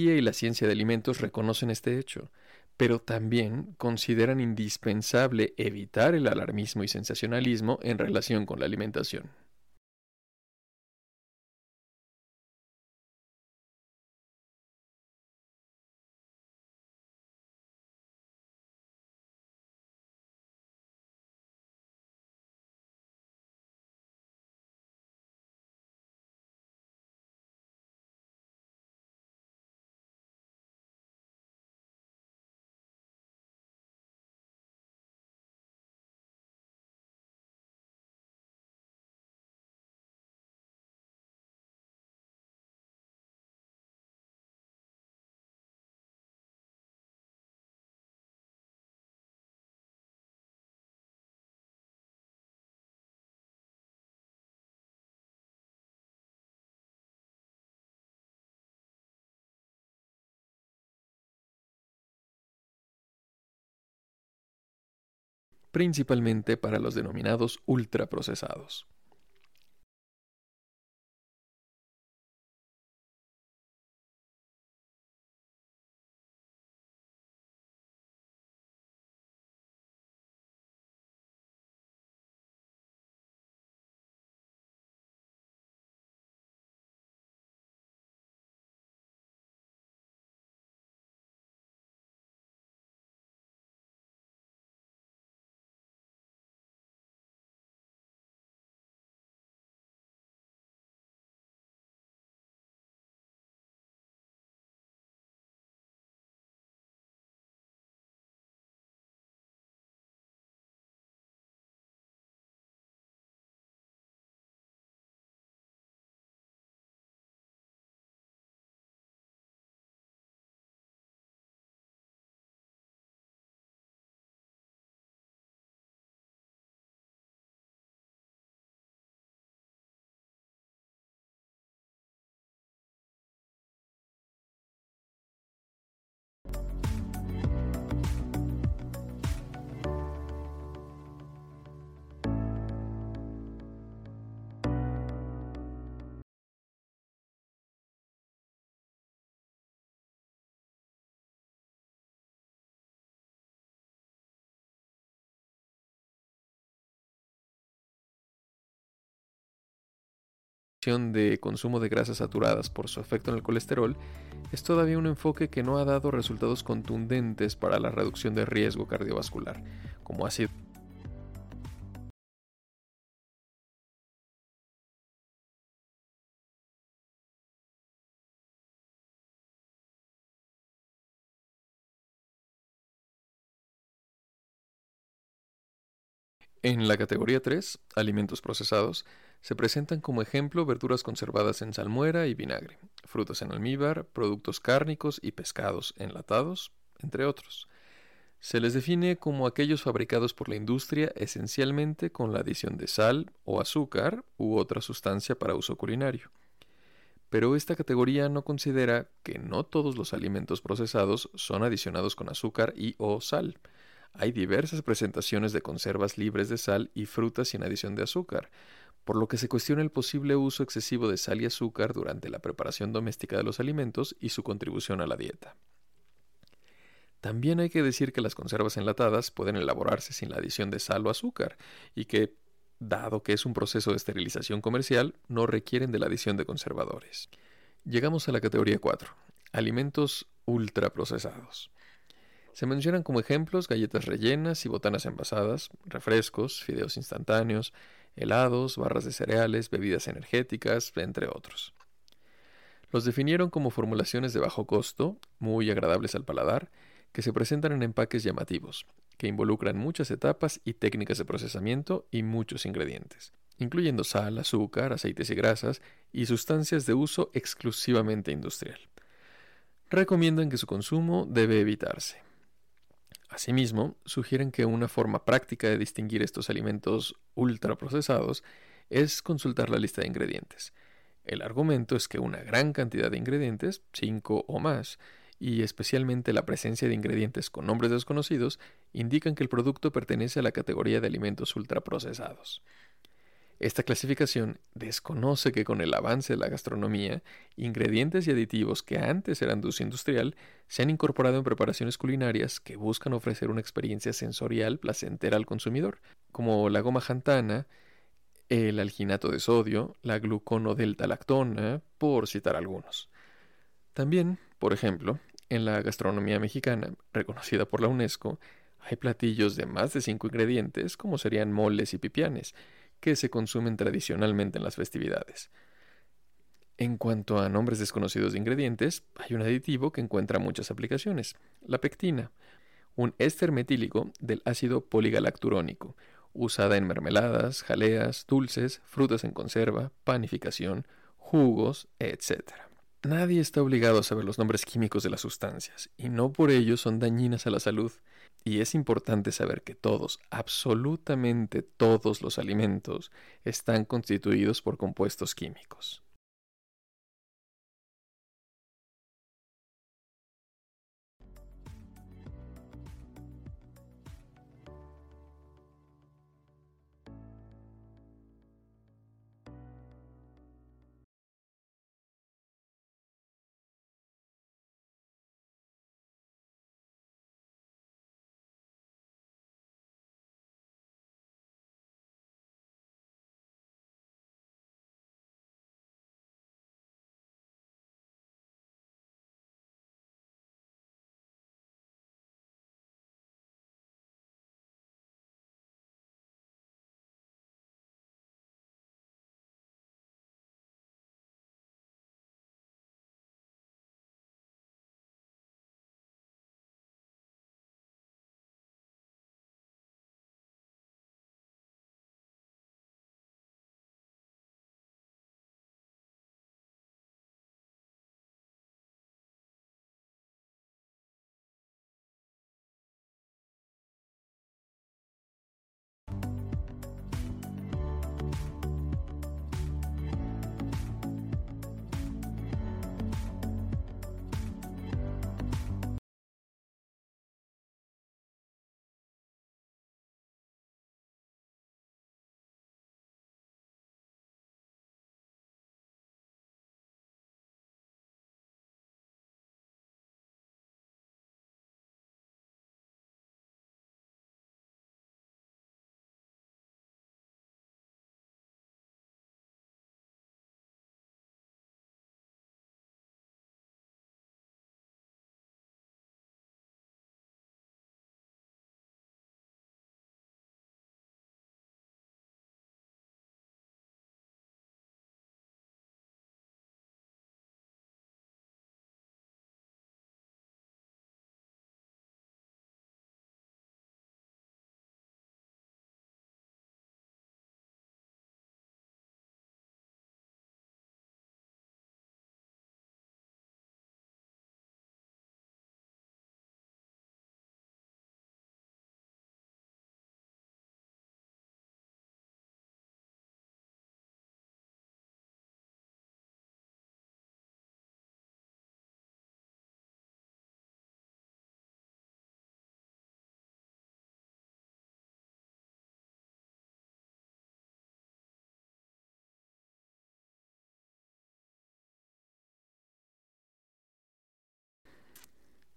y la ciencia de alimentos reconocen este hecho, pero también consideran indispensable evitar el alarmismo y sensacionalismo en relación con la alimentación. Principalmente para los denominados ultraprocesados. De consumo de grasas saturadas por su efecto en el colesterol es todavía un enfoque que no ha dado resultados contundentes para la reducción de riesgo cardiovascular, como ha sido En la categoría 3, alimentos procesados, se presentan como ejemplo verduras conservadas en salmuera y vinagre, frutas en almíbar, productos cárnicos y pescados enlatados, entre otros. Se les define como aquellos fabricados por la industria esencialmente con la adición de sal o azúcar u otra sustancia para uso culinario. Pero esta categoría no considera que no todos los alimentos procesados son adicionados con azúcar y o sal. Hay diversas presentaciones de conservas libres de sal y frutas sin adición de azúcar, por lo que se cuestiona el posible uso excesivo de sal y azúcar durante la preparación doméstica de los alimentos y su contribución a la dieta. También hay que decir que las conservas enlatadas pueden elaborarse sin la adición de sal o azúcar y que, dado que es un proceso de esterilización comercial, no requieren de la adición de conservadores. Llegamos a la categoría 4, alimentos ultraprocesados. Se mencionan como ejemplos galletas rellenas y botanas envasadas, refrescos, fideos instantáneos, helados, barras de cereales, bebidas energéticas, entre otros. Los definieron como formulaciones de bajo costo, muy agradables al paladar, que se presentan en empaques llamativos, que involucran muchas etapas y técnicas de procesamiento y muchos ingredientes, incluyendo sal, azúcar, aceites y grasas y sustancias de uso exclusivamente industrial. Recomiendan que su consumo debe evitarse. Asimismo, sugieren que una forma práctica de distinguir estos alimentos ultraprocesados es consultar la lista de ingredientes. El argumento es que una gran cantidad de ingredientes, cinco o más, y especialmente la presencia de ingredientes con nombres desconocidos, indican que el producto pertenece a la categoría de alimentos ultraprocesados. Esta clasificación desconoce que con el avance de la gastronomía, ingredientes y aditivos que antes eran de uso industrial se han incorporado en preparaciones culinarias que buscan ofrecer una experiencia sensorial placentera al consumidor, como la goma jantana, el alginato de sodio, la gluconodeltalactona, por citar algunos. También, por ejemplo, en la gastronomía mexicana, reconocida por la UNESCO, hay platillos de más de cinco ingredientes, como serían moles y pipianes, que se consumen tradicionalmente en las festividades. En cuanto a nombres desconocidos de ingredientes, hay un aditivo que encuentra muchas aplicaciones, la pectina, un éster metílico del ácido poligalacturónico, usada en mermeladas, jaleas, dulces, frutas en conserva, panificación, jugos, etc. Nadie está obligado a saber los nombres químicos de las sustancias, y no por ello son dañinas a la salud. Y es importante saber que todos, absolutamente todos los alimentos, están constituidos por compuestos químicos.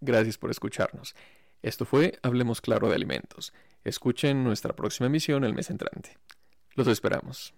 Gracias por escucharnos. Esto fue Hablemos Claro de Alimentos. Escuchen nuestra próxima emisión el mes entrante. Los esperamos.